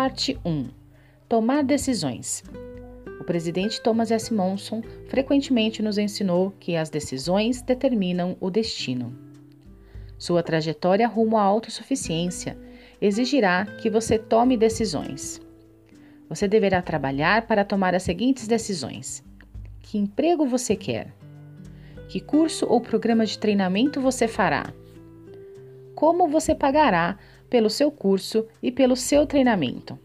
Parte 1 Tomar decisões. O presidente Thomas S. Monson frequentemente nos ensinou que as decisões determinam o destino. Sua trajetória rumo à autossuficiência exigirá que você tome decisões. Você deverá trabalhar para tomar as seguintes decisões: que emprego você quer? Que curso ou programa de treinamento você fará? Como você pagará pelo seu curso e pelo seu treinamento?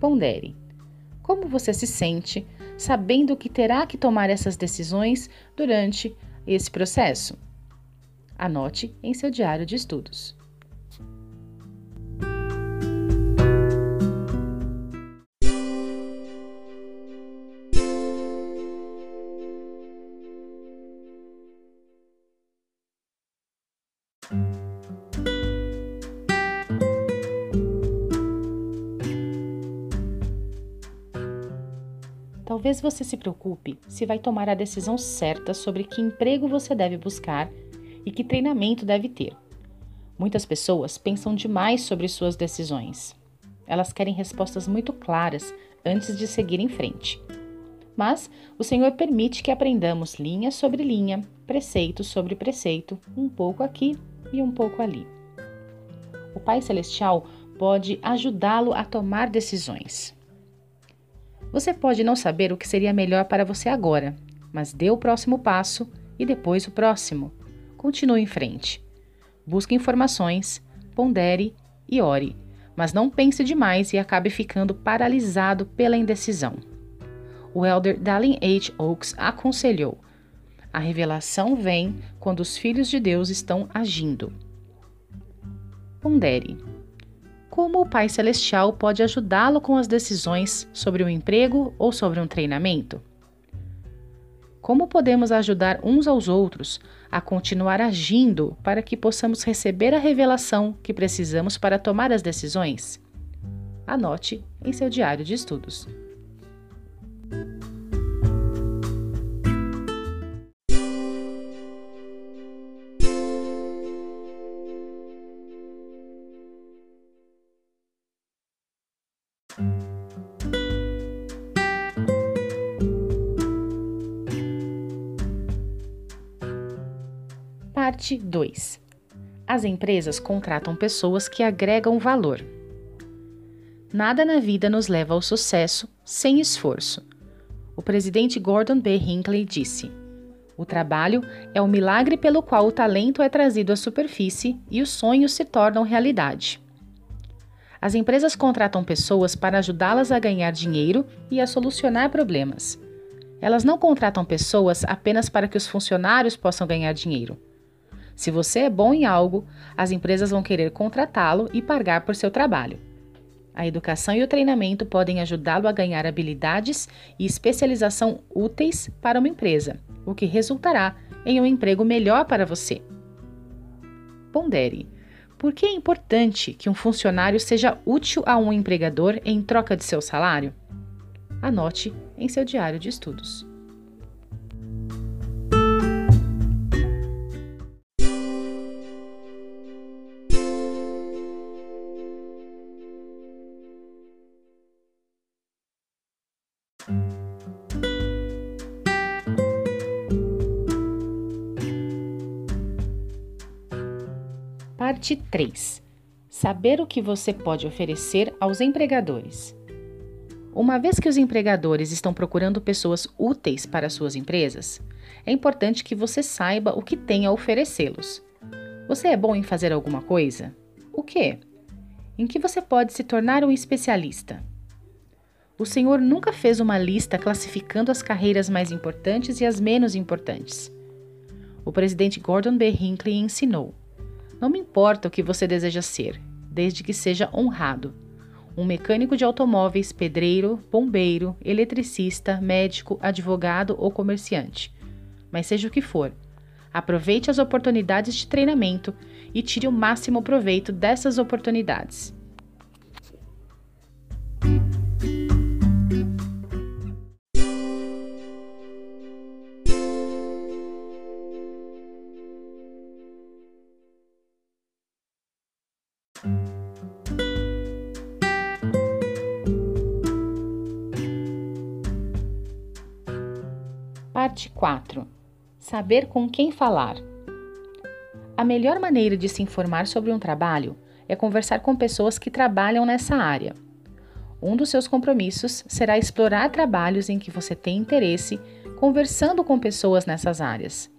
Pondere. Como você se sente sabendo que terá que tomar essas decisões durante esse processo? Anote em seu diário de estudos. Talvez você se preocupe se vai tomar a decisão certa sobre que emprego você deve buscar e que treinamento deve ter. Muitas pessoas pensam demais sobre suas decisões. Elas querem respostas muito claras antes de seguir em frente. Mas o Senhor permite que aprendamos linha sobre linha, preceito sobre preceito, um pouco aqui e um pouco ali. O Pai Celestial pode ajudá-lo a tomar decisões. Você pode não saber o que seria melhor para você agora, mas dê o próximo passo e depois o próximo. Continue em frente. Busque informações, pondere e ore, mas não pense demais e acabe ficando paralisado pela indecisão. O elder Dallin H. Oaks aconselhou: a revelação vem quando os filhos de Deus estão agindo. Pondere. Como o Pai Celestial pode ajudá-lo com as decisões sobre um emprego ou sobre um treinamento? Como podemos ajudar uns aos outros a continuar agindo para que possamos receber a revelação que precisamos para tomar as decisões? Anote em seu diário de estudos. Parte 2 As empresas contratam pessoas que agregam valor. Nada na vida nos leva ao sucesso sem esforço. O presidente Gordon B. Hinckley disse: O trabalho é o milagre pelo qual o talento é trazido à superfície e os sonhos se tornam realidade. As empresas contratam pessoas para ajudá-las a ganhar dinheiro e a solucionar problemas. Elas não contratam pessoas apenas para que os funcionários possam ganhar dinheiro. Se você é bom em algo, as empresas vão querer contratá-lo e pagar por seu trabalho. A educação e o treinamento podem ajudá-lo a ganhar habilidades e especialização úteis para uma empresa, o que resultará em um emprego melhor para você. Pondere. Por que é importante que um funcionário seja útil a um empregador em troca de seu salário? Anote em seu diário de estudos. Parte 3 Saber o que você pode oferecer aos empregadores. Uma vez que os empregadores estão procurando pessoas úteis para suas empresas, é importante que você saiba o que tem a oferecê-los. Você é bom em fazer alguma coisa? O que? Em que você pode se tornar um especialista? O Senhor nunca fez uma lista classificando as carreiras mais importantes e as menos importantes. O presidente Gordon B. Hinckley ensinou: Não me importa o que você deseja ser, desde que seja honrado. Um mecânico de automóveis, pedreiro, bombeiro, eletricista, médico, advogado ou comerciante. Mas seja o que for, aproveite as oportunidades de treinamento e tire o máximo proveito dessas oportunidades. Parte 4 Saber com quem falar. A melhor maneira de se informar sobre um trabalho é conversar com pessoas que trabalham nessa área. Um dos seus compromissos será explorar trabalhos em que você tem interesse, conversando com pessoas nessas áreas.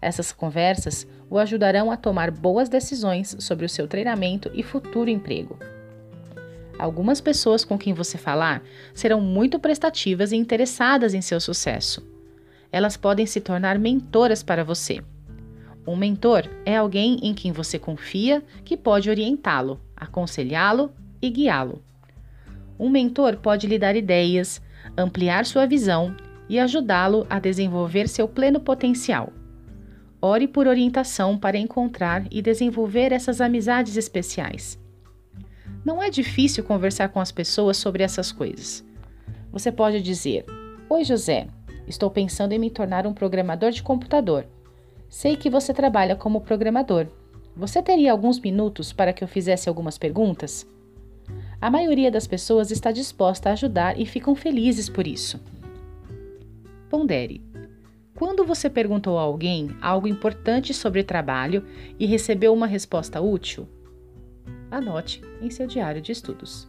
Essas conversas o ajudarão a tomar boas decisões sobre o seu treinamento e futuro emprego. Algumas pessoas com quem você falar serão muito prestativas e interessadas em seu sucesso. Elas podem se tornar mentoras para você. Um mentor é alguém em quem você confia que pode orientá-lo, aconselhá-lo e guiá-lo. Um mentor pode lhe dar ideias, ampliar sua visão e ajudá-lo a desenvolver seu pleno potencial. Ore por orientação para encontrar e desenvolver essas amizades especiais. Não é difícil conversar com as pessoas sobre essas coisas. Você pode dizer: Oi, José, estou pensando em me tornar um programador de computador. Sei que você trabalha como programador. Você teria alguns minutos para que eu fizesse algumas perguntas? A maioria das pessoas está disposta a ajudar e ficam felizes por isso. Pondere. Quando você perguntou a alguém algo importante sobre trabalho e recebeu uma resposta útil, anote em seu diário de estudos.